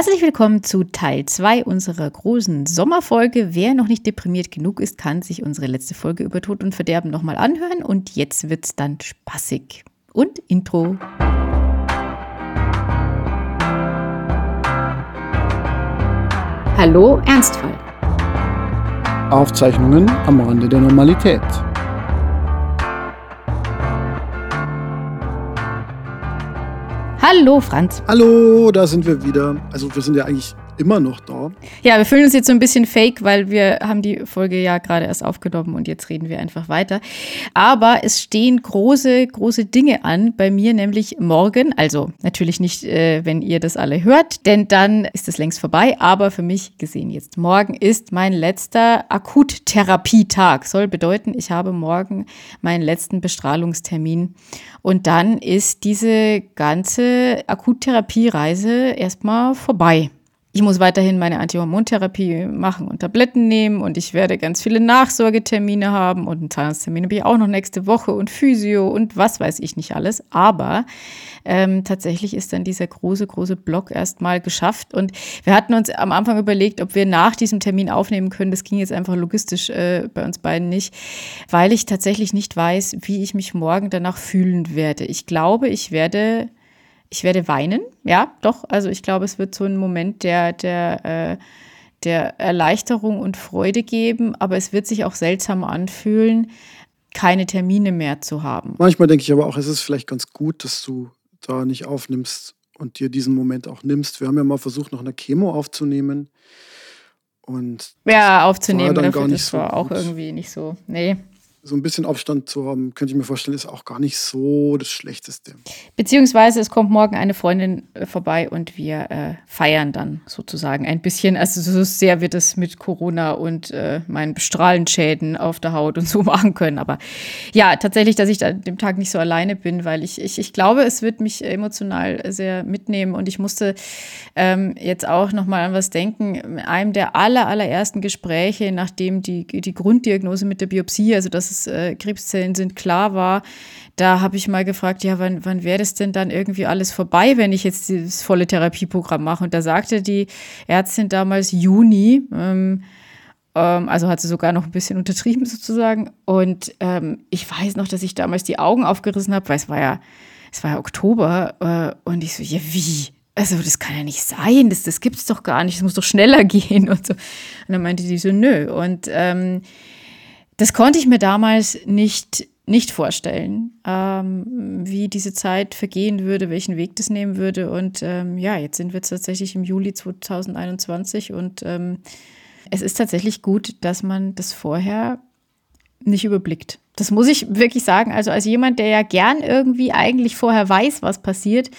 Herzlich willkommen zu Teil 2 unserer großen Sommerfolge. Wer noch nicht deprimiert genug ist, kann sich unsere letzte Folge über Tod und Verderben nochmal anhören. Und jetzt wird's dann spaßig. Und Intro. Hallo, Ernstfall. Aufzeichnungen am Rande der Normalität. Hallo, Franz. Hallo, da sind wir wieder. Also wir sind ja eigentlich immer noch da. Ja, wir fühlen uns jetzt so ein bisschen fake, weil wir haben die Folge ja gerade erst aufgenommen und jetzt reden wir einfach weiter. Aber es stehen große, große Dinge an bei mir, nämlich morgen. Also natürlich nicht, äh, wenn ihr das alle hört, denn dann ist es längst vorbei. Aber für mich gesehen jetzt morgen ist mein letzter Akuttherapietag. Soll bedeuten, ich habe morgen meinen letzten Bestrahlungstermin. Und dann ist diese ganze Akuttherapiereise erstmal vorbei ich muss weiterhin meine Antihormontherapie machen und Tabletten nehmen und ich werde ganz viele Nachsorgetermine haben und einen Zahnarzttermin habe ich auch noch nächste Woche und Physio und was weiß ich nicht alles. Aber ähm, tatsächlich ist dann dieser große, große Block erstmal geschafft und wir hatten uns am Anfang überlegt, ob wir nach diesem Termin aufnehmen können. Das ging jetzt einfach logistisch äh, bei uns beiden nicht, weil ich tatsächlich nicht weiß, wie ich mich morgen danach fühlen werde. Ich glaube, ich werde ich werde weinen, ja, doch. Also ich glaube, es wird so einen Moment der, der, äh, der Erleichterung und Freude geben, aber es wird sich auch seltsam anfühlen, keine Termine mehr zu haben. Manchmal denke ich aber auch, es ist vielleicht ganz gut, dass du da nicht aufnimmst und dir diesen Moment auch nimmst. Wir haben ja mal versucht, noch eine Chemo aufzunehmen. Und ja, aufzunehmen, war dann gar nicht das war so auch irgendwie nicht so. Nee so ein bisschen Abstand zu haben, könnte ich mir vorstellen, ist auch gar nicht so das Schlechteste. Beziehungsweise es kommt morgen eine Freundin äh, vorbei und wir äh, feiern dann sozusagen ein bisschen. Also so sehr wird es mit Corona und äh, meinen Strahlenschäden auf der Haut und so machen können. Aber ja, tatsächlich, dass ich an dem Tag nicht so alleine bin, weil ich, ich, ich glaube, es wird mich emotional sehr mitnehmen und ich musste ähm, jetzt auch nochmal an was denken. In einem der aller, allerersten Gespräche, nachdem die, die Grunddiagnose mit der Biopsie, also das es äh, Krebszellen sind, klar war, da habe ich mal gefragt, ja, wann, wann wäre das denn dann irgendwie alles vorbei, wenn ich jetzt dieses volle Therapieprogramm mache? Und da sagte die Ärztin damals Juni, ähm, ähm, also hat sie sogar noch ein bisschen untertrieben sozusagen. Und ähm, ich weiß noch, dass ich damals die Augen aufgerissen habe, weil es war ja, es war ja Oktober äh, und ich so, ja, wie? Also, das kann ja nicht sein, das, das gibt es doch gar nicht, es muss doch schneller gehen und so. Und dann meinte die so, nö. Und ähm, das konnte ich mir damals nicht, nicht vorstellen, ähm, wie diese Zeit vergehen würde, welchen Weg das nehmen würde. Und ähm, ja, jetzt sind wir tatsächlich im Juli 2021 und ähm, es ist tatsächlich gut, dass man das vorher nicht überblickt. Das muss ich wirklich sagen. Also als jemand, der ja gern irgendwie eigentlich vorher weiß, was passiert,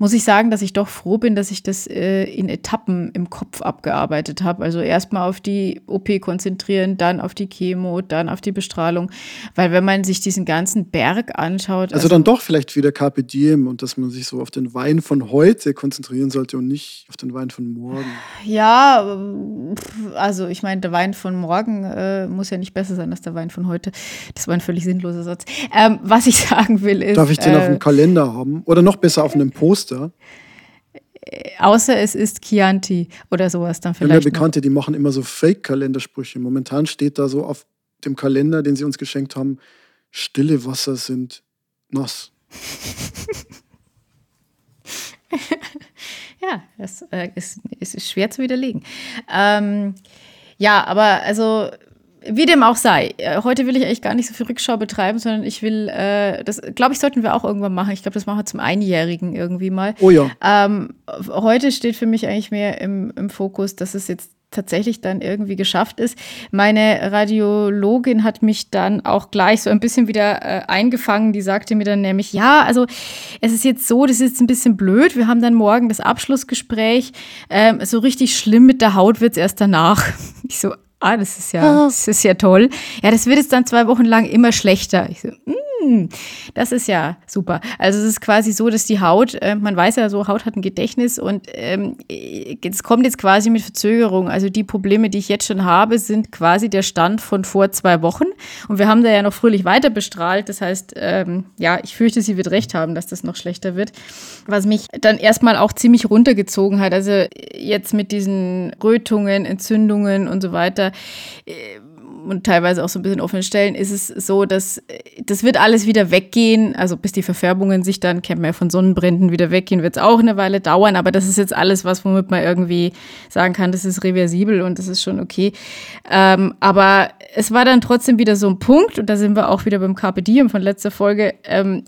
muss ich sagen, dass ich doch froh bin, dass ich das äh, in Etappen im Kopf abgearbeitet habe. Also erstmal auf die OP konzentrieren, dann auf die Chemo, dann auf die Bestrahlung. Weil wenn man sich diesen ganzen Berg anschaut. Also, also dann doch vielleicht wieder Carpe Diem und dass man sich so auf den Wein von heute konzentrieren sollte und nicht auf den Wein von morgen. Ja, also ich meine, der Wein von morgen äh, muss ja nicht besser sein als der Wein von heute. Das war ein völlig sinnloser Satz. Ähm, was ich sagen will ist. Darf ich den äh, auf dem Kalender haben? Oder noch besser auf einem Poster? Muster. Äh, außer es ist Chianti oder sowas dann vielleicht. Ja, mir Bekannte, die machen immer so Fake-Kalendersprüche. Momentan steht da so auf dem Kalender, den sie uns geschenkt haben, stille Wasser sind nass. ja, das äh, ist, ist schwer zu widerlegen. Ähm, ja, aber also wie dem auch sei, äh, heute will ich eigentlich gar nicht so viel Rückschau betreiben, sondern ich will, äh, das glaube ich, sollten wir auch irgendwann machen. Ich glaube, das machen wir zum Einjährigen irgendwie mal. Oh ja. Ähm, heute steht für mich eigentlich mehr im, im Fokus, dass es jetzt tatsächlich dann irgendwie geschafft ist. Meine Radiologin hat mich dann auch gleich so ein bisschen wieder äh, eingefangen. Die sagte mir dann nämlich, ja, also es ist jetzt so, das ist jetzt ein bisschen blöd. Wir haben dann morgen das Abschlussgespräch. Ähm, so richtig schlimm mit der Haut wird es erst danach. Ich so, ah, das ist ja, ah. das ist ja toll. Ja, das wird jetzt dann zwei Wochen lang immer schlechter. Ich so, mm, Hm, das ist ja super. Also es ist quasi so, dass die Haut, äh, man weiß ja so, Haut hat ein Gedächtnis und ähm, es kommt jetzt quasi mit Verzögerung. Also die Probleme, die ich jetzt schon habe, sind quasi der Stand von vor zwei Wochen. Und wir haben da ja noch fröhlich weiter bestrahlt. Das heißt, ähm, ja, ich fürchte, sie wird recht haben, dass das noch schlechter wird. Was mich dann erstmal auch ziemlich runtergezogen hat. Also jetzt mit diesen Rötungen, Entzündungen und so weiter. Äh, und teilweise auch so ein bisschen offenen Stellen ist es so, dass das wird alles wieder weggehen. Also bis die Verfärbungen sich dann, kennt man ja von Sonnenbränden, wieder weggehen, wird es auch eine Weile dauern. Aber das ist jetzt alles was, womit man irgendwie sagen kann, das ist reversibel und das ist schon okay. Ähm, aber es war dann trotzdem wieder so ein Punkt, und da sind wir auch wieder beim Carpe Diem von letzter Folge. Ähm,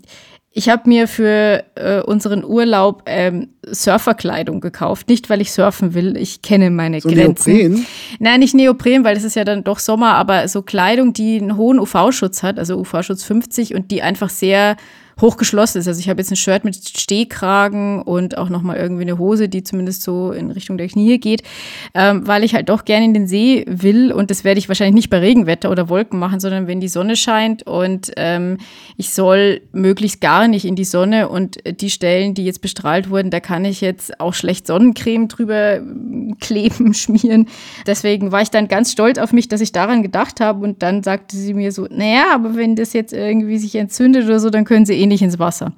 ich habe mir für äh, unseren Urlaub ähm, Surferkleidung gekauft. Nicht, weil ich surfen will. Ich kenne meine so Grenzen. Neopren? Nein, nicht Neopren, weil es ist ja dann doch Sommer, aber so Kleidung, die einen hohen UV-Schutz hat, also UV-Schutz 50 und die einfach sehr hochgeschlossen ist. Also ich habe jetzt ein Shirt mit Stehkragen und auch nochmal irgendwie eine Hose, die zumindest so in Richtung der Knie geht, ähm, weil ich halt doch gerne in den See will und das werde ich wahrscheinlich nicht bei Regenwetter oder Wolken machen, sondern wenn die Sonne scheint und ähm, ich soll möglichst gar nicht in die Sonne und die Stellen, die jetzt bestrahlt wurden, da kann ich jetzt auch schlecht Sonnencreme drüber ähm, kleben, schmieren. Deswegen war ich dann ganz stolz auf mich, dass ich daran gedacht habe und dann sagte sie mir so, naja, aber wenn das jetzt irgendwie sich entzündet oder so, dann können sie eh nicht ins Wasser.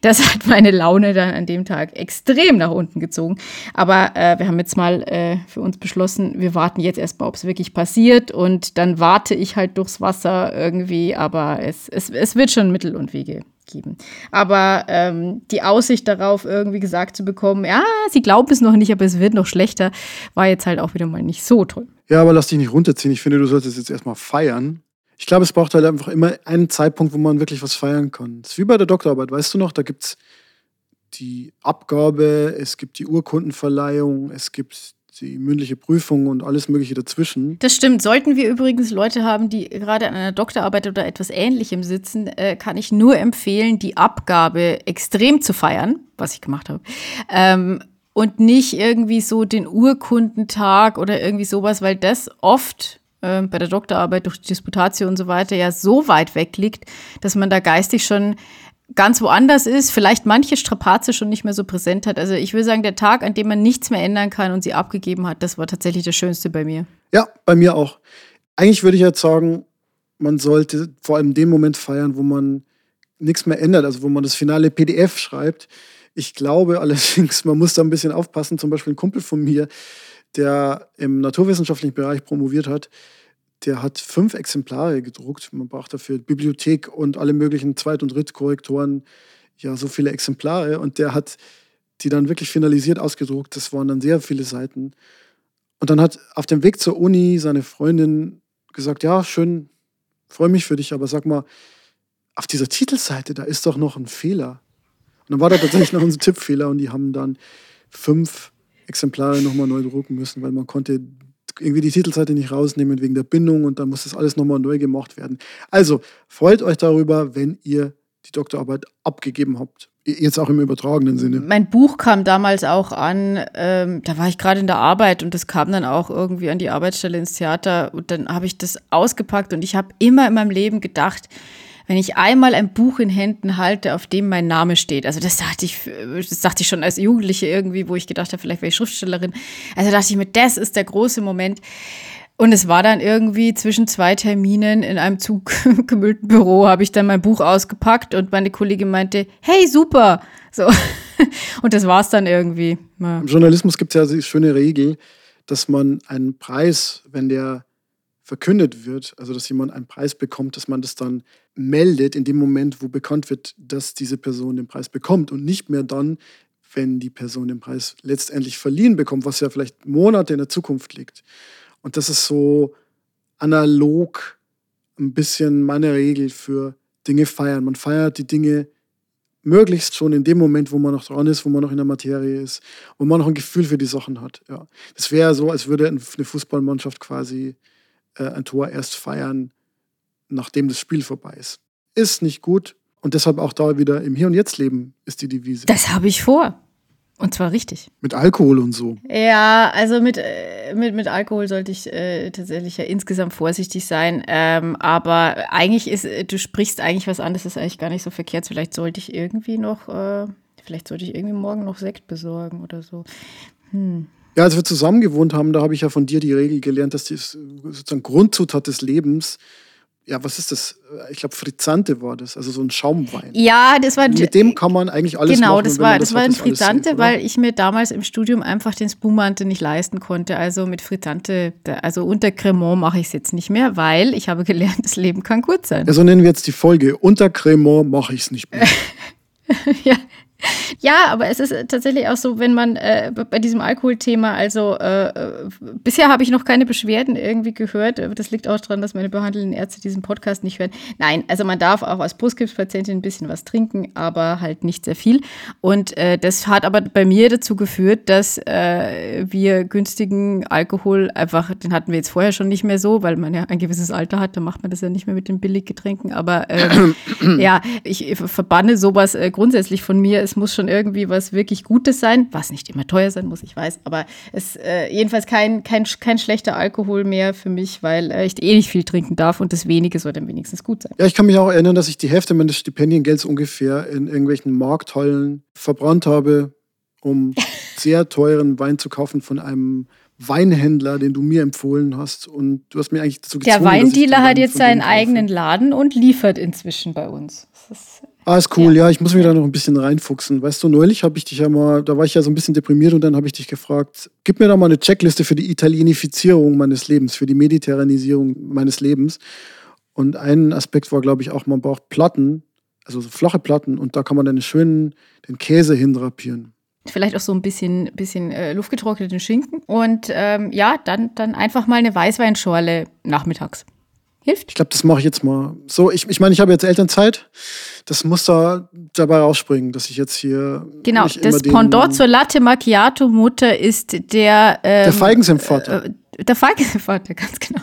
Das hat meine Laune dann an dem Tag extrem nach unten gezogen. Aber äh, wir haben jetzt mal äh, für uns beschlossen, wir warten jetzt erstmal, ob es wirklich passiert. Und dann warte ich halt durchs Wasser irgendwie. Aber es, es, es wird schon Mittel und Wege geben. Aber ähm, die Aussicht darauf, irgendwie gesagt zu bekommen, ja, sie glauben es noch nicht, aber es wird noch schlechter, war jetzt halt auch wieder mal nicht so toll. Ja, aber lass dich nicht runterziehen. Ich finde, du solltest jetzt erstmal feiern. Ich glaube, es braucht halt einfach immer einen Zeitpunkt, wo man wirklich was feiern kann. Das ist wie bei der Doktorarbeit, weißt du noch? Da gibt es die Abgabe, es gibt die Urkundenverleihung, es gibt die mündliche Prüfung und alles Mögliche dazwischen. Das stimmt. Sollten wir übrigens Leute haben, die gerade an einer Doktorarbeit oder etwas Ähnlichem sitzen, äh, kann ich nur empfehlen, die Abgabe extrem zu feiern, was ich gemacht habe. Ähm, und nicht irgendwie so den Urkundentag oder irgendwie sowas, weil das oft äh, bei der Doktorarbeit durch die Disputatio und so weiter ja so weit weg liegt, dass man da geistig schon ganz woanders ist, vielleicht manche Strapaze schon nicht mehr so präsent hat. Also ich will sagen, der Tag, an dem man nichts mehr ändern kann und sie abgegeben hat, das war tatsächlich das Schönste bei mir. Ja, bei mir auch. Eigentlich würde ich jetzt sagen, man sollte vor allem den Moment feiern, wo man nichts mehr ändert, also wo man das finale PDF schreibt. Ich glaube allerdings, man muss da ein bisschen aufpassen. Zum Beispiel ein Kumpel von mir, der im naturwissenschaftlichen Bereich promoviert hat, der hat fünf Exemplare gedruckt. Man braucht dafür Bibliothek und alle möglichen Zweit- und Drittkorrektoren, ja, so viele Exemplare. Und der hat die dann wirklich finalisiert ausgedruckt. Das waren dann sehr viele Seiten. Und dann hat auf dem Weg zur Uni seine Freundin gesagt, ja, schön, freue mich für dich, aber sag mal, auf dieser Titelseite, da ist doch noch ein Fehler. Und dann war da tatsächlich noch ein Tippfehler und die haben dann fünf Exemplare nochmal neu drucken müssen, weil man konnte irgendwie die Titelseite nicht rausnehmen wegen der Bindung und dann muss das alles nochmal neu gemacht werden. Also freut euch darüber, wenn ihr die Doktorarbeit abgegeben habt. Jetzt auch im übertragenen Sinne. Mein Buch kam damals auch an, ähm, da war ich gerade in der Arbeit und das kam dann auch irgendwie an die Arbeitsstelle ins Theater und dann habe ich das ausgepackt und ich habe immer in meinem Leben gedacht, wenn ich einmal ein Buch in Händen halte, auf dem mein Name steht. Also das dachte ich, das dachte ich schon als Jugendliche irgendwie, wo ich gedacht habe, vielleicht wäre ich Schriftstellerin. Also dachte ich mir, das ist der große Moment. Und es war dann irgendwie zwischen zwei Terminen in einem zugemüllten Büro, habe ich dann mein Buch ausgepackt und meine Kollegin meinte, hey, super. So. Und das war es dann irgendwie. Ja. Im Journalismus gibt es ja die schöne Regel, dass man einen Preis, wenn der verkündet wird, also dass jemand einen Preis bekommt, dass man das dann meldet in dem Moment, wo bekannt wird, dass diese Person den Preis bekommt und nicht mehr dann, wenn die Person den Preis letztendlich verliehen bekommt, was ja vielleicht Monate in der Zukunft liegt. Und das ist so analog ein bisschen meine Regel für Dinge feiern. Man feiert die Dinge möglichst schon in dem Moment, wo man noch dran ist, wo man noch in der Materie ist, wo man noch ein Gefühl für die Sachen hat. Ja. Das wäre so, als würde eine Fußballmannschaft quasi äh, ein Tor erst feiern, nachdem das Spiel vorbei ist. Ist nicht gut. Und deshalb auch da wieder im Hier und Jetzt leben ist die Devise. Das habe ich vor. Und zwar richtig. Mit Alkohol und so. Ja, also mit, äh, mit, mit Alkohol sollte ich äh, tatsächlich ja insgesamt vorsichtig sein. Ähm, aber eigentlich ist, äh, du sprichst eigentlich was an, das ist eigentlich gar nicht so verkehrt. Vielleicht sollte ich irgendwie noch, äh, vielleicht sollte ich irgendwie morgen noch Sekt besorgen oder so. Hm. Ja, als wir zusammen gewohnt haben, da habe ich ja von dir die Regel gelernt, dass die sozusagen Grundzutat des Lebens ja, was ist das? Ich glaube, Frizzante war das, also so ein Schaumwein. Ja, das war. Mit dem kann man eigentlich alles genau, machen. Genau, das war, das, das war ein Frizzante, weil ich mir damals im Studium einfach den Spumante nicht leisten konnte. Also mit Frizzante, also unter Cremant mache ich es jetzt nicht mehr, weil ich habe gelernt, das Leben kann gut sein. Ja, so nennen wir jetzt die Folge. Unter Cremant mache ich es nicht mehr. ja, ja, aber es ist tatsächlich auch so, wenn man äh, bei diesem Alkoholthema, also äh, äh, bisher habe ich noch keine Beschwerden irgendwie gehört. Das liegt auch daran, dass meine behandelnden Ärzte diesen Podcast nicht hören. Nein, also man darf auch als Brustkrebspatientin ein bisschen was trinken, aber halt nicht sehr viel. Und äh, das hat aber bei mir dazu geführt, dass äh, wir günstigen Alkohol einfach, den hatten wir jetzt vorher schon nicht mehr so, weil man ja ein gewisses Alter hat, da macht man das ja nicht mehr mit den Billiggetränken. Aber ähm, ja, ich verbanne sowas äh, grundsätzlich von mir es muss schon irgendwie was wirklich Gutes sein, was nicht immer teuer sein muss, ich weiß, aber es äh, jedenfalls kein, kein, kein schlechter Alkohol mehr für mich, weil äh, ich eh nicht viel trinken darf und das wenige soll dann wenigstens gut sein. Ja, ich kann mich auch erinnern, dass ich die Hälfte meines Stipendiengelds ungefähr in irgendwelchen Markthallen verbrannt habe, um sehr teuren Wein zu kaufen von einem Weinhändler, den du mir empfohlen hast. Und du hast mir eigentlich dazu gezwungen, Der Weindealer hat jetzt seinen eigenen Laden und liefert inzwischen bei uns. Das ist Ah, ist cool, ja. ja. ich muss mich da noch ein bisschen reinfuchsen. Weißt du, neulich habe ich dich ja mal, da war ich ja so ein bisschen deprimiert und dann habe ich dich gefragt, gib mir doch mal eine Checkliste für die Italienifizierung meines Lebens, für die Mediterranisierung meines Lebens. Und ein Aspekt war, glaube ich, auch, man braucht Platten, also so flache Platten und da kann man dann schön den Käse hindrapieren. Vielleicht auch so ein bisschen, bisschen äh, luftgetrockneten Schinken. Und ähm, ja, dann, dann einfach mal eine Weißweinschorle nachmittags. Hilft? Ich glaube, das mache ich jetzt mal. So, ich, ich meine, ich habe jetzt Elternzeit. Das muss da dabei rausspringen, dass ich jetzt hier. Genau, das Pendant zur Latte Macchiato Mutter ist der. Ähm, der Feigensenfvater. Äh, der Feigensenfvater, ganz genau.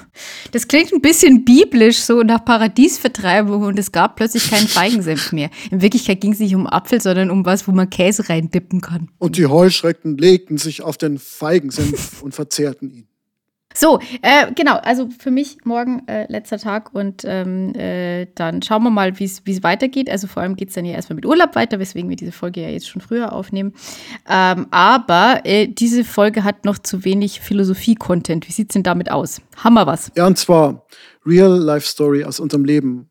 Das klingt ein bisschen biblisch, so nach Paradiesvertreibung und es gab plötzlich keinen Feigensenf mehr. In Wirklichkeit ging es nicht um Apfel, sondern um was, wo man Käse reindippen kann. Und die Heuschrecken legten sich auf den Feigensenf und verzehrten ihn. So, äh, genau, also für mich morgen äh, letzter Tag und ähm, äh, dann schauen wir mal, wie es weitergeht. Also vor allem geht es dann ja erstmal mit Urlaub weiter, weswegen wir diese Folge ja jetzt schon früher aufnehmen. Ähm, aber äh, diese Folge hat noch zu wenig Philosophie-Content. Wie sieht es denn damit aus? Haben wir was? Ja, und zwar Real-Life-Story aus unserem Leben.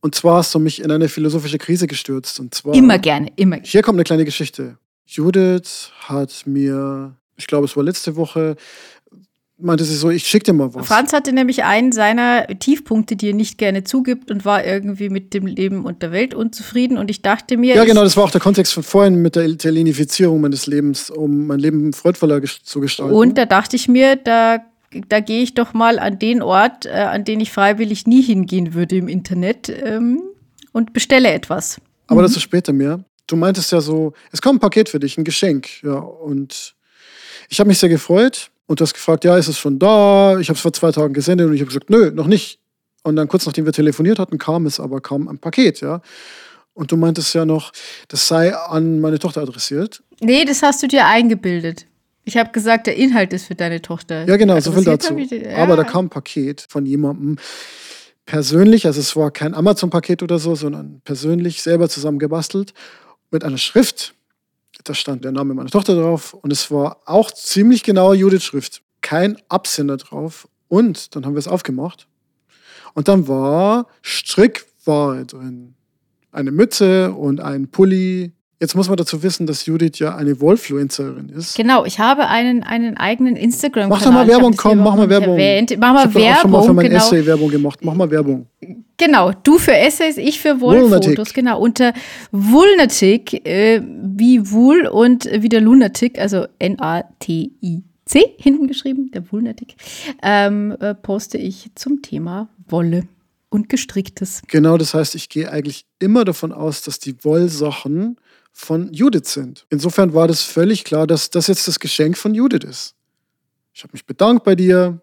Und zwar hast du mich in eine philosophische Krise gestürzt. Und zwar. Immer gerne, immer. Hier kommt eine kleine Geschichte. Judith hat mir, ich glaube, es war letzte Woche, meinte sie so, ich schicke dir mal was. Franz hatte nämlich einen seiner Tiefpunkte, die er nicht gerne zugibt und war irgendwie mit dem Leben und der Welt unzufrieden. Und ich dachte mir. Ja, genau, das war auch der Kontext von vorhin mit der Italienisierung meines Lebens, um mein Leben freudvoller zu gestalten. Und da dachte ich mir, da, da gehe ich doch mal an den Ort, äh, an den ich freiwillig nie hingehen würde im Internet ähm, und bestelle etwas. Aber mhm. das ist später mehr. Du meintest ja so, es kommt ein Paket für dich, ein Geschenk. Ja, und ich habe mich sehr gefreut und du hast gefragt, ja, ist es schon da? Ich habe es vor zwei Tagen gesendet und ich habe gesagt, nö, noch nicht. Und dann kurz nachdem wir telefoniert hatten, kam es aber kam ein Paket, ja. Und du meintest ja noch, das sei an meine Tochter adressiert. Nee, das hast du dir eingebildet. Ich habe gesagt, der Inhalt ist für deine Tochter. Ja, genau, so viel dazu. Ja. Aber da kam ein Paket von jemandem persönlich, also es war kein Amazon-Paket oder so, sondern persönlich selber zusammengebastelt mit einer Schrift, da stand der Name meiner Tochter drauf und es war auch ziemlich genauer Judith-Schrift. Kein Absender drauf. Und dann haben wir es aufgemacht. Und dann war Strickware drin. Eine Mütze und ein Pulli Jetzt muss man dazu wissen, dass Judith ja eine Wolfluencerin ist. Genau, ich habe einen, einen eigenen Instagram-Kanal. Mach doch mal Werbung, komm, mach mal Werbung. Erwähnt. Mach mal ich Werbung. Ich schon mal für mein genau. Essay Werbung gemacht. Mach mal Werbung. Genau, du für Essays, ich für Wollfotos. Genau, unter Vulnatic, äh, wie Wool und wieder Lunatic, also N-A-T-I-C, hinten geschrieben, der Vulnatic, ähm, äh, poste ich zum Thema Wolle und Gestricktes. Genau, das heißt, ich gehe eigentlich immer davon aus, dass die Wollsachen von Judith sind. Insofern war das völlig klar, dass das jetzt das Geschenk von Judith ist. Ich habe mich bedankt bei dir.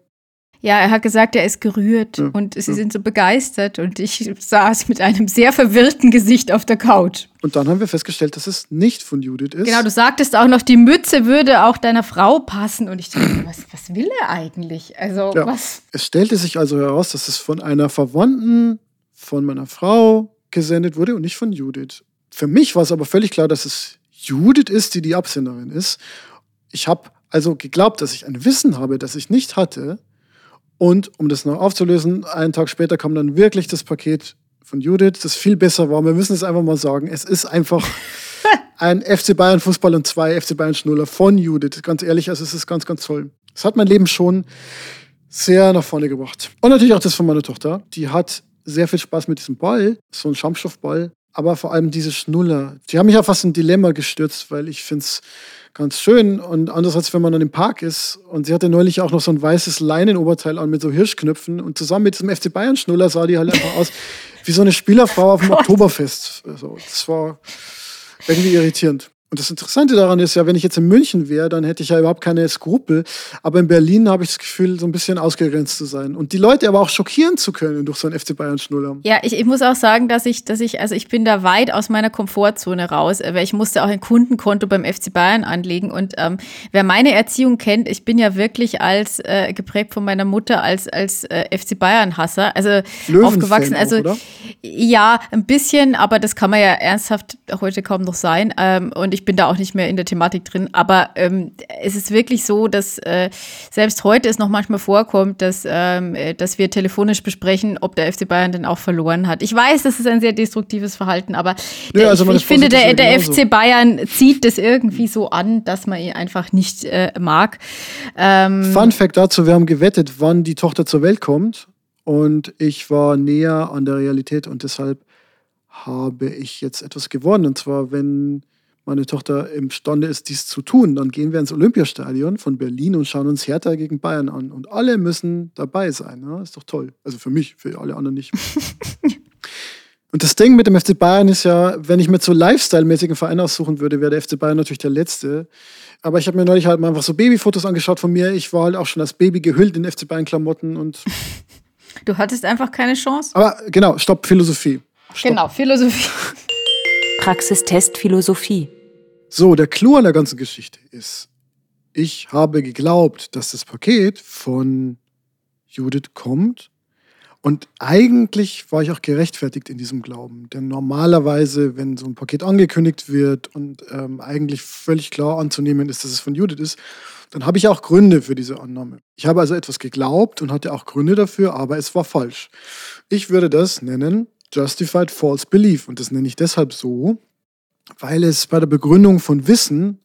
Ja, er hat gesagt, er ist gerührt ja, und sie ja. sind so begeistert und ich saß mit einem sehr verwirrten Gesicht auf der Couch. Und dann haben wir festgestellt, dass es nicht von Judith ist. Genau, du sagtest auch noch, die Mütze würde auch deiner Frau passen und ich dachte, was, was will er eigentlich? Also, ja. was? Es stellte sich also heraus, dass es von einer Verwandten von meiner Frau gesendet wurde und nicht von Judith. Für mich war es aber völlig klar, dass es Judith ist, die die Absenderin ist. Ich habe also geglaubt, dass ich ein Wissen habe, das ich nicht hatte. Und um das noch aufzulösen, einen Tag später kam dann wirklich das Paket von Judith, das viel besser war. Wir müssen es einfach mal sagen. Es ist einfach ein FC Bayern Fußball und zwei FC Bayern Schnuller von Judith. Ganz ehrlich, also es ist ganz, ganz toll. Es hat mein Leben schon sehr nach vorne gebracht. Und natürlich auch das von meiner Tochter. Die hat sehr viel Spaß mit diesem Ball, so ein Schaumstoffball. Aber vor allem diese Schnuller. Die haben mich ja fast in ein Dilemma gestürzt, weil ich finde es ganz schön. Und andererseits, wenn man dann im Park ist und sie hatte neulich auch noch so ein weißes Leinenoberteil an mit so Hirschknöpfen und zusammen mit diesem FC Bayern Schnuller sah die halt einfach aus wie so eine Spielerfrau auf dem Oktoberfest. Also, das war irgendwie irritierend. Und das Interessante daran ist ja, wenn ich jetzt in München wäre, dann hätte ich ja überhaupt keine Skrupel. Aber in Berlin habe ich das Gefühl, so ein bisschen ausgegrenzt zu sein. Und die Leute aber auch schockieren zu können durch so einen FC Bayern Schnuller. Ja, ich, ich muss auch sagen, dass ich, dass ich, also ich bin da weit aus meiner Komfortzone raus, weil ich musste auch ein Kundenkonto beim FC Bayern anlegen. Und ähm, wer meine Erziehung kennt, ich bin ja wirklich als äh, geprägt von meiner Mutter als, als äh, FC Bayern-Hasser. Also aufgewachsen. Also auch, ja, ein bisschen, aber das kann man ja ernsthaft heute kaum noch sein. Ähm, und ich bin da auch nicht mehr in der Thematik drin. Aber ähm, es ist wirklich so, dass äh, selbst heute es noch manchmal vorkommt, dass, ähm, äh, dass wir telefonisch besprechen, ob der FC Bayern denn auch verloren hat. Ich weiß, das ist ein sehr destruktives Verhalten, aber ja, also ich, ich finde, der, der FC Bayern zieht das irgendwie so an, dass man ihn einfach nicht äh, mag. Ähm, Fun Fact dazu: Wir haben gewettet, wann die Tochter zur Welt kommt. Und ich war näher an der Realität und deshalb habe ich jetzt etwas gewonnen. Und zwar, wenn meine Tochter imstande ist, dies zu tun, dann gehen wir ins Olympiastadion von Berlin und schauen uns Hertha gegen Bayern an. Und alle müssen dabei sein. Ja? Ist doch toll. Also für mich, für alle anderen nicht. und das Ding mit dem FC Bayern ist ja, wenn ich mir so Lifestyle-mäßigen Verein aussuchen würde, wäre der FC Bayern natürlich der letzte. Aber ich habe mir neulich halt mal einfach so Babyfotos angeschaut von mir. Ich war halt auch schon als Baby gehüllt in FC Bayern-Klamotten und. Du hattest einfach keine Chance. Aber genau, stopp, Philosophie. Stopp. Genau, Philosophie. Praxistest Philosophie. So, der Clou an der ganzen Geschichte ist, ich habe geglaubt, dass das Paket von Judith kommt. Und eigentlich war ich auch gerechtfertigt in diesem Glauben. Denn normalerweise, wenn so ein Paket angekündigt wird und ähm, eigentlich völlig klar anzunehmen ist, dass es von Judith ist, dann habe ich auch Gründe für diese Annahme. Ich habe also etwas geglaubt und hatte auch Gründe dafür, aber es war falsch. Ich würde das nennen Justified False Belief. Und das nenne ich deshalb so, weil es bei der Begründung von Wissen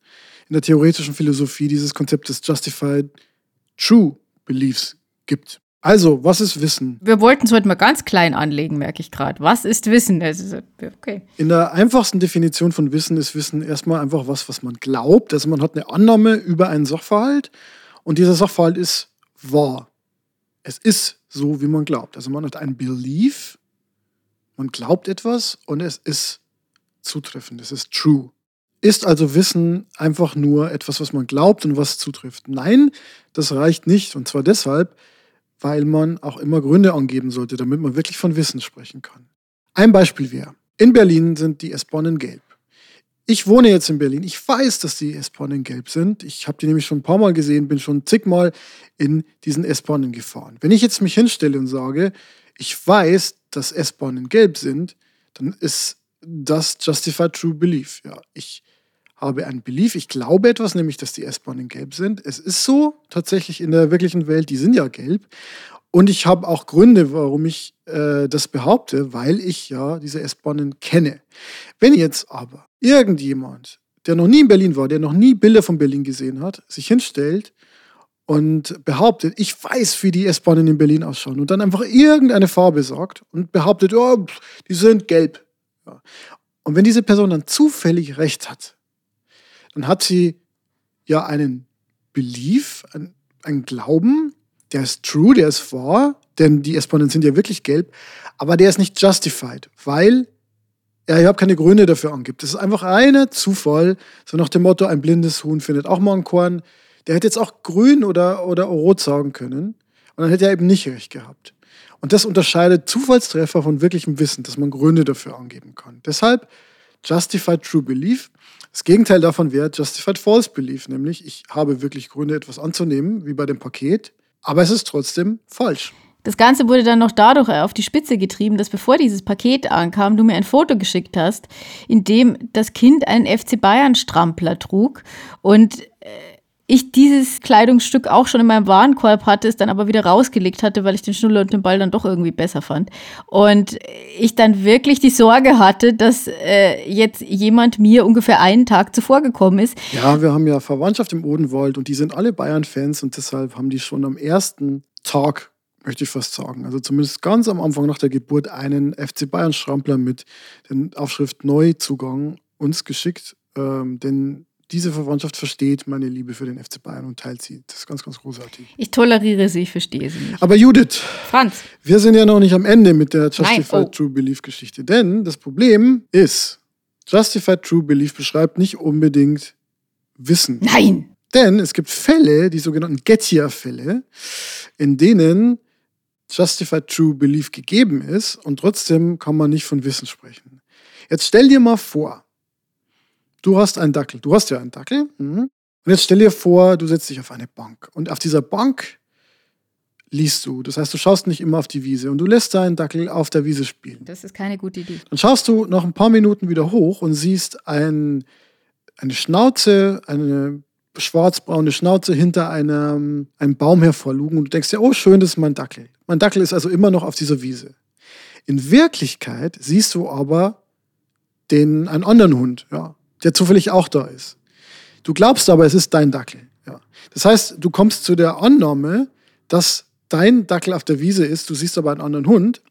in der theoretischen Philosophie dieses Konzept des Justified True Beliefs gibt. Also, was ist Wissen? Wir wollten es heute mal ganz klein anlegen, merke ich gerade. Was ist Wissen? Okay. In der einfachsten Definition von Wissen ist Wissen erstmal einfach was, was man glaubt. Also man hat eine Annahme über einen Sachverhalt und dieser Sachverhalt ist wahr. Es ist so, wie man glaubt. Also man hat ein Belief, man glaubt etwas und es ist zutreffend, es ist true. Ist also Wissen einfach nur etwas, was man glaubt und was zutrifft? Nein, das reicht nicht. Und zwar deshalb, weil man auch immer Gründe angeben sollte, damit man wirklich von Wissen sprechen kann. Ein Beispiel wäre, in Berlin sind die S-Bahnen gelb. Ich wohne jetzt in Berlin. Ich weiß, dass die S-Bahnen gelb sind. Ich habe die nämlich schon ein paar Mal gesehen, bin schon zigmal in diesen S-Bahnen gefahren. Wenn ich jetzt mich hinstelle und sage, ich weiß, dass S-Bahnen gelb sind, dann ist das Justified True Belief. Ja, ich habe ein Belief, ich glaube etwas, nämlich, dass die S-Bahnen gelb sind. Es ist so, tatsächlich in der wirklichen Welt, die sind ja gelb. Und ich habe auch Gründe, warum ich äh, das behaupte, weil ich ja diese S-Bahnen kenne. Wenn jetzt aber irgendjemand, der noch nie in Berlin war, der noch nie Bilder von Berlin gesehen hat, sich hinstellt und behauptet, ich weiß, wie die S-Bahnen in Berlin ausschauen und dann einfach irgendeine Farbe sagt und behauptet, oh, die sind gelb. Ja. Und wenn diese Person dann zufällig recht hat, dann hat sie ja einen Belief, einen, einen Glauben, der ist true, der ist wahr, denn die S-Bahnen sind ja wirklich gelb, aber der ist nicht justified, weil er überhaupt keine Gründe dafür angibt. Das ist einfach ein Zufall, so nach dem Motto, ein blindes Huhn findet auch mal ein Korn der hätte jetzt auch grün oder, oder rot sagen können. Und dann hätte er eben nicht recht gehabt. Und das unterscheidet Zufallstreffer von wirklichem Wissen, dass man Gründe dafür angeben kann. Deshalb Justified True Belief. Das Gegenteil davon wäre Justified False Belief, nämlich ich habe wirklich Gründe, etwas anzunehmen, wie bei dem Paket, aber es ist trotzdem falsch. Das Ganze wurde dann noch dadurch auf die Spitze getrieben, dass bevor dieses Paket ankam, du mir ein Foto geschickt hast, in dem das Kind einen FC Bayern Strampler trug und äh, ich dieses Kleidungsstück auch schon in meinem Warenkorb hatte, es dann aber wieder rausgelegt hatte, weil ich den Schnuller und den Ball dann doch irgendwie besser fand. Und ich dann wirklich die Sorge hatte, dass äh, jetzt jemand mir ungefähr einen Tag zuvor gekommen ist. Ja, wir haben ja Verwandtschaft im Odenwald und die sind alle Bayern-Fans und deshalb haben die schon am ersten Tag möchte ich fast sagen. Also zumindest ganz am Anfang nach der Geburt einen FC Bayern Strampler mit der Aufschrift Neuzugang uns geschickt. Ähm, denn diese Verwandtschaft versteht meine Liebe für den FC Bayern und teilt sie. Das ist ganz, ganz großartig. Ich toleriere sie, ich verstehe sie nicht. Aber Judith, Franz, wir sind ja noch nicht am Ende mit der Justified oh. True Belief Geschichte. Denn das Problem ist, Justified True Belief beschreibt nicht unbedingt Wissen. nein! Denn es gibt Fälle, die sogenannten Gettier-Fälle, in denen Justified True Belief gegeben ist und trotzdem kann man nicht von Wissen sprechen. Jetzt stell dir mal vor, du hast einen Dackel. Du hast ja einen Dackel. Mhm. Und jetzt stell dir vor, du setzt dich auf eine Bank. Und auf dieser Bank liest du. Das heißt, du schaust nicht immer auf die Wiese und du lässt deinen Dackel auf der Wiese spielen. Das ist keine gute Idee. Dann schaust du nach ein paar Minuten wieder hoch und siehst ein, eine Schnauze, eine schwarzbraune Schnauze hinter einem, einem Baum hervorlugen und du denkst dir, oh schön, das ist mein Dackel. Mein Dackel ist also immer noch auf dieser Wiese. In Wirklichkeit siehst du aber den, einen anderen Hund, ja, der zufällig auch da ist. Du glaubst aber, es ist dein Dackel. Ja. Das heißt, du kommst zu der Annahme, dass dein Dackel auf der Wiese ist, du siehst aber einen anderen Hund.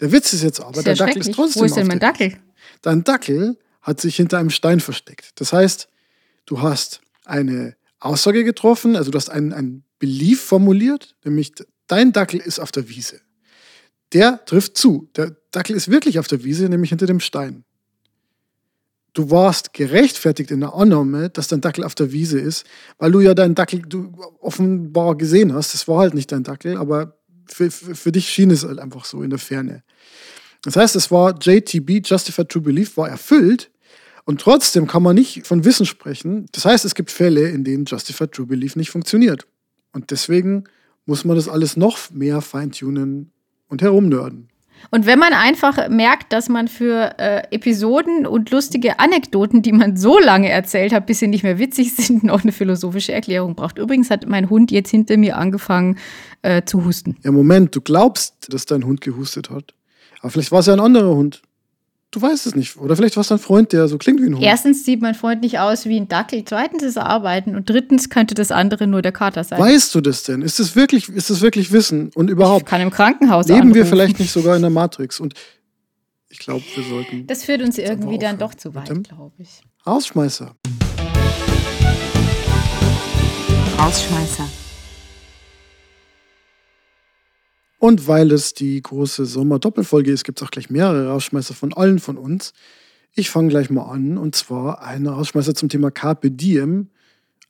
Der Witz ist jetzt aber, Ist ja dein Dackel ist trotzdem Wo ist denn mein der Dackel? Dein Dackel hat sich hinter einem Stein versteckt. Das heißt, du hast eine Aussage getroffen, also du hast einen, einen Belief formuliert, nämlich dein Dackel ist auf der Wiese. Der trifft zu. Der Dackel ist wirklich auf der Wiese, nämlich hinter dem Stein. Du warst gerechtfertigt in der Annahme, dass dein Dackel auf der Wiese ist, weil du ja deinen Dackel du offenbar gesehen hast. Das war halt nicht dein Dackel, aber für, für, für dich schien es halt einfach so in der Ferne. Das heißt, es war JTB, Justified True Belief, war erfüllt und trotzdem kann man nicht von Wissen sprechen. Das heißt, es gibt Fälle, in denen Justified True Belief nicht funktioniert. Und deswegen muss man das alles noch mehr feintunen und herumnörden. Und wenn man einfach merkt, dass man für äh, Episoden und lustige Anekdoten, die man so lange erzählt hat, bis sie nicht mehr witzig sind, noch eine philosophische Erklärung braucht. Übrigens hat mein Hund jetzt hinter mir angefangen äh, zu husten. Ja, Moment, du glaubst, dass dein Hund gehustet hat. Aber vielleicht war es ja ein anderer Hund. Du weißt es nicht. Oder vielleicht war es dein Freund, der so klingt wie ein Hund. Erstens sieht mein Freund nicht aus wie ein Dackel, zweitens ist er arbeiten und drittens könnte das andere nur der Kater sein. Weißt du das denn? Ist das wirklich, ist das wirklich Wissen? Und ich überhaupt, kann im Krankenhaus leben wir anrufen. vielleicht nicht sogar in der Matrix? Und ich glaube, wir sollten. Das führt uns irgendwie dann doch zu weit, glaube ich. Rausschmeißer. Rausschmeißer. Und weil es die große Sommer-Doppelfolge ist, gibt es auch gleich mehrere Rausschmeißer von allen von uns. Ich fange gleich mal an und zwar ein Rausschmeißer zum Thema Carpe Diem,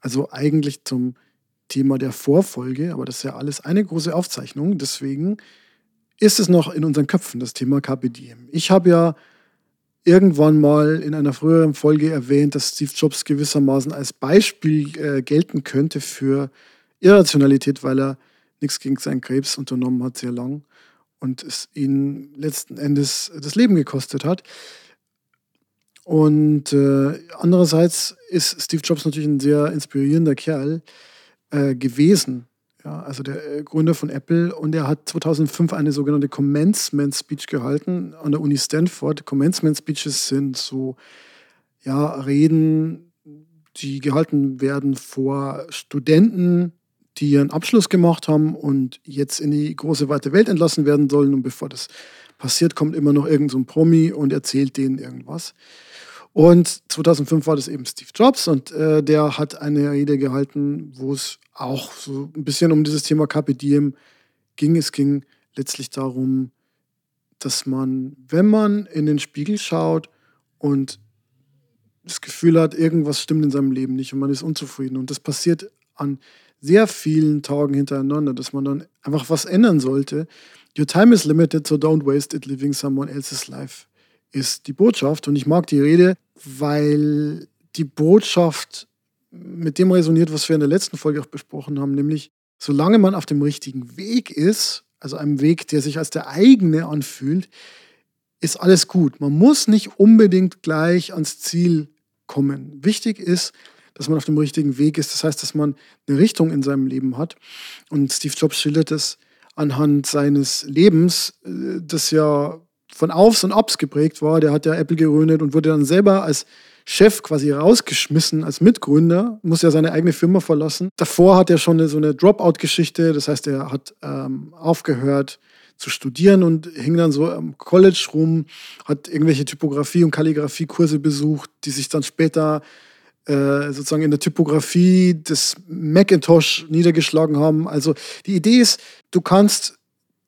also eigentlich zum Thema der Vorfolge, aber das ist ja alles eine große Aufzeichnung, deswegen ist es noch in unseren Köpfen, das Thema Carpe Diem. Ich habe ja irgendwann mal in einer früheren Folge erwähnt, dass Steve Jobs gewissermaßen als Beispiel äh, gelten könnte für Irrationalität, weil er nichts gegen seinen Krebs unternommen hat, sehr lang und es ihn letzten Endes das Leben gekostet hat. Und äh, andererseits ist Steve Jobs natürlich ein sehr inspirierender Kerl äh, gewesen. Ja, also der äh, Gründer von Apple und er hat 2005 eine sogenannte Commencement Speech gehalten an der Uni Stanford. Commencement Speeches sind so ja, Reden, die gehalten werden vor Studenten, die ihren Abschluss gemacht haben und jetzt in die große weite Welt entlassen werden sollen. Und bevor das passiert, kommt immer noch irgendein so Promi und erzählt denen irgendwas. Und 2005 war das eben Steve Jobs und äh, der hat eine Rede gehalten, wo es auch so ein bisschen um dieses Thema Carpe Diem ging. Es ging letztlich darum, dass man, wenn man in den Spiegel schaut und das Gefühl hat, irgendwas stimmt in seinem Leben nicht und man ist unzufrieden und das passiert an sehr vielen Tagen hintereinander, dass man dann einfach was ändern sollte. Your time is limited, so don't waste it living someone else's life, ist die Botschaft. Und ich mag die Rede, weil die Botschaft mit dem resoniert, was wir in der letzten Folge auch besprochen haben, nämlich solange man auf dem richtigen Weg ist, also einem Weg, der sich als der eigene anfühlt, ist alles gut. Man muss nicht unbedingt gleich ans Ziel kommen. Wichtig ist, dass man auf dem richtigen Weg ist. Das heißt, dass man eine Richtung in seinem Leben hat. Und Steve Jobs schildert es anhand seines Lebens, äh, das ja von Aufs und Abs geprägt war. Der hat ja Apple gerönet und wurde dann selber als Chef quasi rausgeschmissen als Mitgründer, muss ja seine eigene Firma verlassen. Davor hat er schon eine, so eine Dropout-Geschichte, das heißt, er hat ähm, aufgehört zu studieren und hing dann so am College rum, hat irgendwelche Typografie- und Kalligrafie-Kurse besucht, die sich dann später sozusagen in der Typografie des Macintosh niedergeschlagen haben. Also die Idee ist, du kannst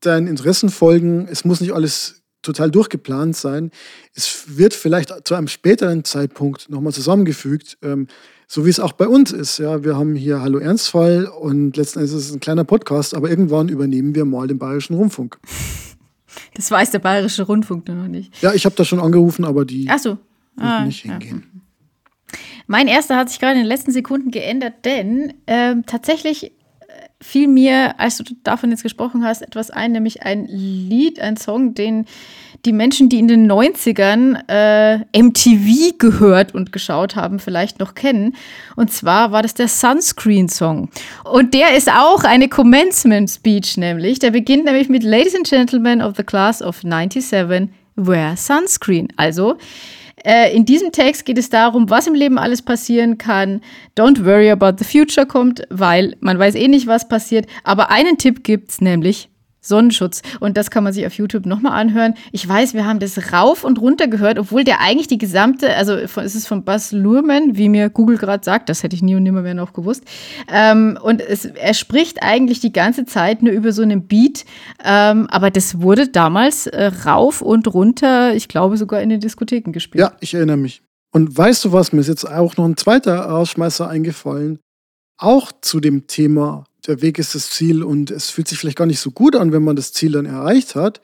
deinen Interessen folgen, es muss nicht alles total durchgeplant sein. Es wird vielleicht zu einem späteren Zeitpunkt nochmal zusammengefügt, ähm, so wie es auch bei uns ist. Ja, wir haben hier Hallo Ernstfall und letzten Endes ist es ein kleiner Podcast, aber irgendwann übernehmen wir mal den Bayerischen Rundfunk. Das weiß der Bayerische Rundfunk noch nicht. Ja, ich habe da schon angerufen, aber die Ach so. Ah, nicht hingehen. Mein erster hat sich gerade in den letzten Sekunden geändert, denn ähm, tatsächlich fiel mir, als du davon jetzt gesprochen hast, etwas ein, nämlich ein Lied, ein Song, den die Menschen, die in den 90ern äh, MTV gehört und geschaut haben, vielleicht noch kennen. Und zwar war das der Sunscreen-Song. Und der ist auch eine Commencement-Speech, nämlich. Der beginnt nämlich mit Ladies and Gentlemen of the Class of 97, wear Sunscreen. Also, äh, in diesem Text geht es darum, was im Leben alles passieren kann. Don't worry about the future kommt, weil man weiß eh nicht, was passiert. Aber einen Tipp gibt's, nämlich Sonnenschutz. Und das kann man sich auf YouTube nochmal anhören. Ich weiß, wir haben das rauf und runter gehört, obwohl der eigentlich die gesamte, also es ist von Buzz Luhrmann, wie mir Google gerade sagt, das hätte ich nie und nimmer mehr noch gewusst. Ähm, und es, er spricht eigentlich die ganze Zeit nur über so einen Beat. Ähm, aber das wurde damals äh, rauf und runter, ich glaube sogar in den Diskotheken gespielt. Ja, ich erinnere mich. Und weißt du was, mir ist jetzt auch noch ein zweiter Rausschmeißer eingefallen. Auch zu dem Thema der Weg ist das Ziel und es fühlt sich vielleicht gar nicht so gut an, wenn man das Ziel dann erreicht hat.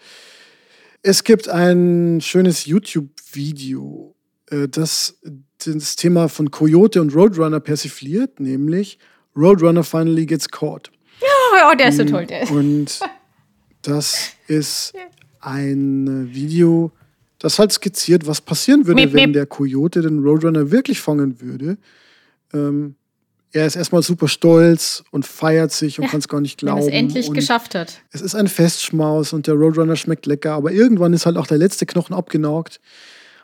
Es gibt ein schönes YouTube-Video, äh, das das Thema von Coyote und Roadrunner persifliert, nämlich Roadrunner finally gets caught. Ja, oh, der ist so toll. Der. Und das ist ein Video, das halt skizziert, was passieren würde, Miep, wenn miep. der Coyote den Roadrunner wirklich fangen würde. Ähm, er ist erstmal super stolz und feiert sich und Ja, kann es gar nicht Wenn er glauben. es endlich und geschafft hat. es ist ein Festschmaus und der Roadrunner schmeckt lecker, aber irgendwann ist halt auch der letzte Knochen abgenagt.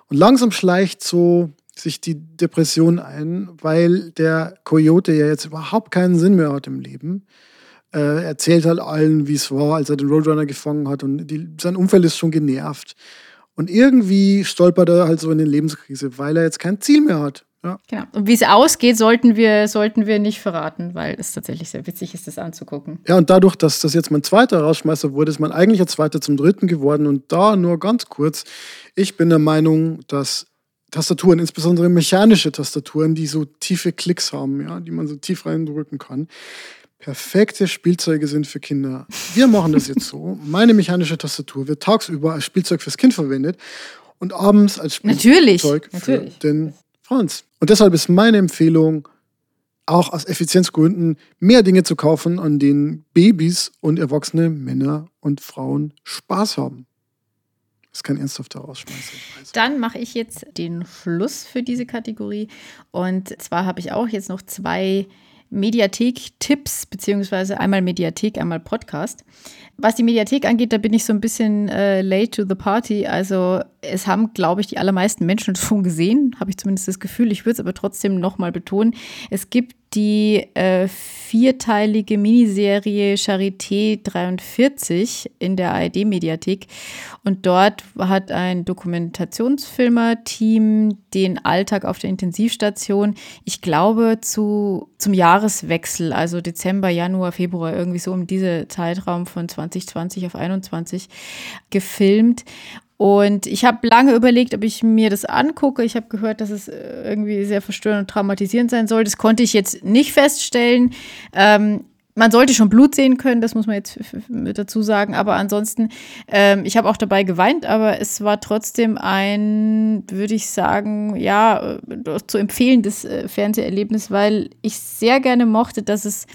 Und langsam schleicht so sich die Depression ein, weil der Coyote ja jetzt überhaupt keinen Sinn mehr hat im Leben. Äh, er erzählt halt allen, wie es war, als er den Roadrunner gefangen hat und die, sein Umfeld ist schon genervt. Und irgendwie stolpert er halt so in die Lebenskrise, weil er jetzt kein Ziel mehr hat. Ja. Genau. Und wie es ausgeht, sollten wir, sollten wir nicht verraten, weil es tatsächlich sehr witzig ist, das anzugucken. Ja, und dadurch, dass das jetzt mein zweiter Rausschmeißer wurde, ist mein eigentlicher zweiter zum dritten geworden. Und da nur ganz kurz. Ich bin der Meinung, dass Tastaturen, insbesondere mechanische Tastaturen, die so tiefe Klicks haben, ja, die man so tief reindrücken kann, perfekte Spielzeuge sind für Kinder. Wir machen das jetzt so. Meine mechanische Tastatur wird tagsüber als Spielzeug fürs Kind verwendet und abends als Natürlich, Spielzeug für natürlich. den Franz. Und deshalb ist meine Empfehlung, auch aus Effizienzgründen mehr Dinge zu kaufen, an denen Babys und erwachsene Männer und Frauen Spaß haben. Das kein ernsthafter weiß. Dann mache ich jetzt den Schluss für diese Kategorie. Und zwar habe ich auch jetzt noch zwei Mediathek-Tipps, beziehungsweise einmal Mediathek, einmal Podcast. Was die Mediathek angeht, da bin ich so ein bisschen äh, late to the party. Also es haben, glaube ich, die allermeisten Menschen schon gesehen, habe ich zumindest das Gefühl. Ich würde es aber trotzdem nochmal betonen. Es gibt die äh, vierteilige Miniserie Charité 43 in der ARD-Mediathek. Und dort hat ein Dokumentationsfilmer-Team den Alltag auf der Intensivstation, ich glaube, zu, zum Jahreswechsel, also Dezember, Januar, Februar, irgendwie so um diese Zeitraum von 2020 auf 21 gefilmt. Und ich habe lange überlegt, ob ich mir das angucke. Ich habe gehört, dass es äh, irgendwie sehr verstörend und traumatisierend sein soll. Das konnte ich jetzt nicht feststellen. Ähm, man sollte schon Blut sehen können, das muss man jetzt dazu sagen. Aber ansonsten, ähm, ich habe auch dabei geweint, aber es war trotzdem ein, würde ich sagen, ja, äh, zu empfehlendes äh, Fernseherlebnis, weil ich sehr gerne mochte, dass es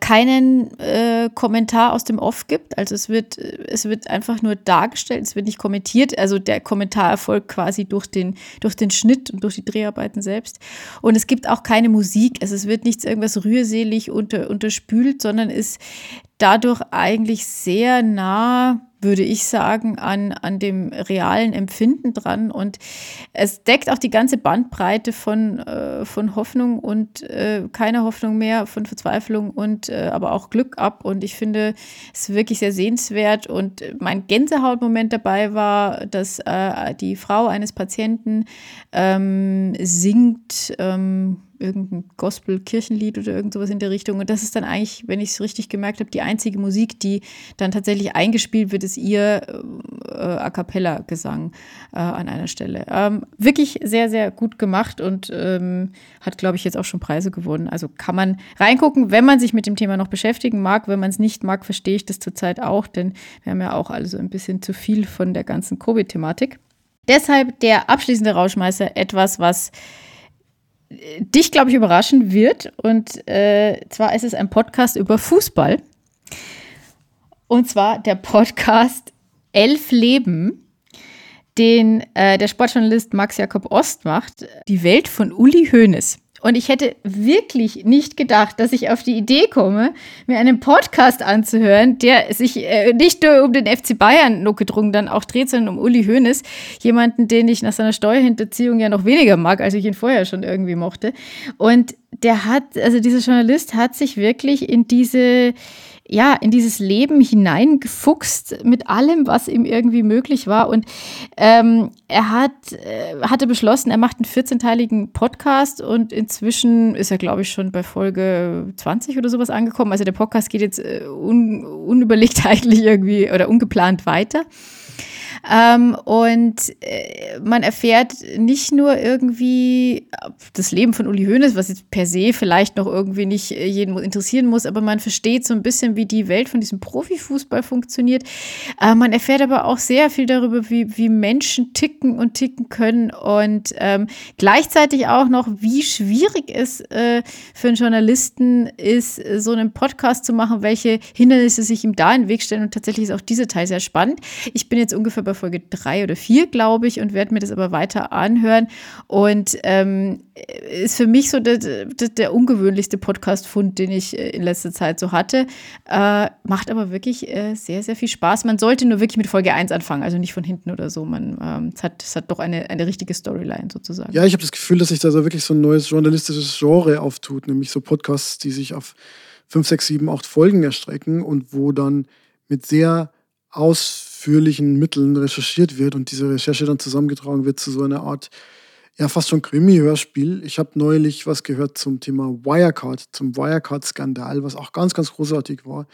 keinen äh, Kommentar aus dem Off gibt. Also es wird, es wird einfach nur dargestellt, es wird nicht kommentiert. Also der Kommentar erfolgt quasi durch den, durch den Schnitt und durch die Dreharbeiten selbst. Und es gibt auch keine Musik. Also es wird nichts irgendwas rührselig unter, unterspült, sondern ist dadurch eigentlich sehr nah würde ich sagen, an, an dem realen Empfinden dran. Und es deckt auch die ganze Bandbreite von, äh, von Hoffnung und äh, keine Hoffnung mehr, von Verzweiflung und äh, aber auch Glück ab. Und ich finde es wirklich sehr sehenswert. Und mein Gänsehautmoment dabei war, dass äh, die Frau eines Patienten ähm, singt. Ähm, irgendein Gospel-Kirchenlied oder irgend sowas in der Richtung. Und das ist dann eigentlich, wenn ich es richtig gemerkt habe, die einzige Musik, die dann tatsächlich eingespielt wird, ist ihr äh, A cappella-Gesang äh, an einer Stelle. Ähm, wirklich sehr, sehr gut gemacht und ähm, hat, glaube ich, jetzt auch schon Preise gewonnen. Also kann man reingucken, wenn man sich mit dem Thema noch beschäftigen mag. Wenn man es nicht mag, verstehe ich das zurzeit auch, denn wir haben ja auch alle so ein bisschen zu viel von der ganzen Covid-Thematik. Deshalb der abschließende Rauschmeißer etwas, was dich, glaube ich, überraschen wird. Und äh, zwar ist es ein Podcast über Fußball. Und zwar der Podcast Elf Leben, den äh, der Sportjournalist Max Jakob Ost macht. Die Welt von Uli Hoeneß. Und ich hätte wirklich nicht gedacht, dass ich auf die Idee komme, mir einen Podcast anzuhören, der sich äh, nicht nur um den FC Bayern notgedrungen dann auch dreht, sondern um Uli Hoeneß, jemanden, den ich nach seiner Steuerhinterziehung ja noch weniger mag, als ich ihn vorher schon irgendwie mochte. Und der hat, also dieser Journalist hat sich wirklich in diese ja, in dieses Leben hineingefuchst mit allem, was ihm irgendwie möglich war. Und ähm, er hat, äh, hatte beschlossen, er macht einen 14-teiligen Podcast und inzwischen ist er, glaube ich, schon bei Folge 20 oder sowas angekommen. Also der Podcast geht jetzt äh, un unüberlegt eigentlich irgendwie oder ungeplant weiter. Ähm, und äh, man erfährt nicht nur irgendwie das Leben von Uli Hoeneß, was jetzt per se vielleicht noch irgendwie nicht äh, jeden interessieren muss, aber man versteht so ein bisschen, wie die Welt von diesem Profifußball funktioniert. Äh, man erfährt aber auch sehr viel darüber, wie, wie Menschen ticken und ticken können und ähm, gleichzeitig auch noch, wie schwierig es äh, für einen Journalisten ist, so einen Podcast zu machen, welche Hindernisse sich ihm da in den Weg stellen. Und tatsächlich ist auch dieser Teil sehr spannend. Ich bin jetzt ungefähr bei bei Folge drei oder vier, glaube ich, und werde mir das aber weiter anhören. Und ähm, ist für mich so der, der, der ungewöhnlichste Podcast-Fund, den ich äh, in letzter Zeit so hatte. Äh, macht aber wirklich äh, sehr, sehr viel Spaß. Man sollte nur wirklich mit Folge 1 anfangen, also nicht von hinten oder so. Man, ähm, es, hat, es hat doch eine, eine richtige Storyline sozusagen. Ja, ich habe das Gefühl, dass sich da so wirklich so ein neues journalistisches Genre auftut, nämlich so Podcasts, die sich auf fünf, sechs, sieben, acht Folgen erstrecken und wo dann mit sehr aus ausführlichen Mitteln recherchiert wird und diese Recherche dann zusammengetragen wird zu so einer Art, ja, fast schon Krimi-Hörspiel. Ich habe neulich was gehört zum Thema Wirecard, zum Wirecard-Skandal, was auch ganz, ganz großartig war.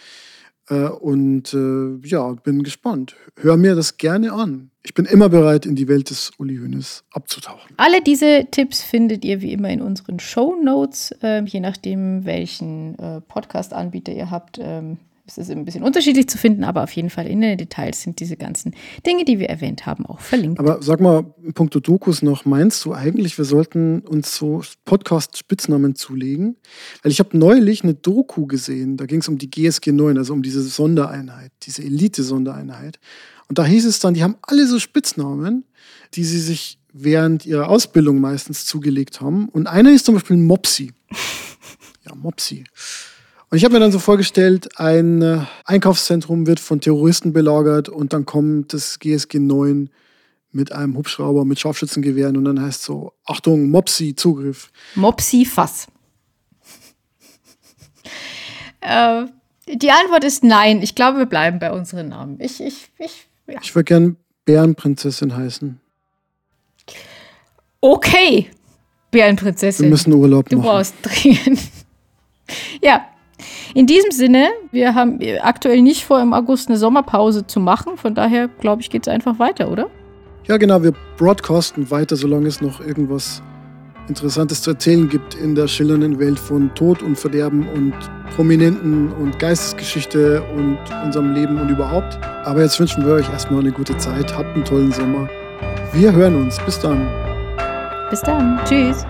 Äh, und äh, ja, bin gespannt. Hör mir das gerne an. Ich bin immer bereit, in die Welt des Uli Hoeneß abzutauchen. Alle diese Tipps findet ihr wie immer in unseren Show Notes, äh, je nachdem, welchen äh, Podcast-Anbieter ihr habt. Ähm, es ist ein bisschen unterschiedlich zu finden, aber auf jeden Fall in den Details sind diese ganzen Dinge, die wir erwähnt haben, auch verlinkt. Aber sag mal, punkto Dokus noch, meinst du eigentlich, wir sollten uns so Podcast-Spitznamen zulegen? Weil ich habe neulich eine Doku gesehen, da ging es um die GSG 9, also um diese Sondereinheit, diese Elite-Sondereinheit. Und da hieß es dann, die haben alle so Spitznamen, die sie sich während ihrer Ausbildung meistens zugelegt haben. Und einer ist zum Beispiel Mopsi. Ja, Mopsi. Und ich habe mir dann so vorgestellt, ein äh, Einkaufszentrum wird von Terroristen belagert und dann kommt das GSG 9 mit einem Hubschrauber mit Scharfschützengewehren und dann heißt so, Achtung, Mopsi, Zugriff. Mopsi, Fass. äh, die Antwort ist nein. Ich glaube, wir bleiben bei unseren Namen. Ich, ich, ich, ja. Ich würde gern Bärenprinzessin heißen. Okay, Bärenprinzessin. Wir müssen Urlaub machen. Du brauchst dringend. ja, in diesem Sinne, wir haben aktuell nicht vor, im August eine Sommerpause zu machen. Von daher, glaube ich, geht es einfach weiter, oder? Ja, genau, wir broadcasten weiter, solange es noch irgendwas Interessantes zu erzählen gibt in der schillernden Welt von Tod und Verderben und Prominenten und Geistesgeschichte und unserem Leben und überhaupt. Aber jetzt wünschen wir euch erstmal eine gute Zeit. Habt einen tollen Sommer. Wir hören uns. Bis dann. Bis dann. Tschüss.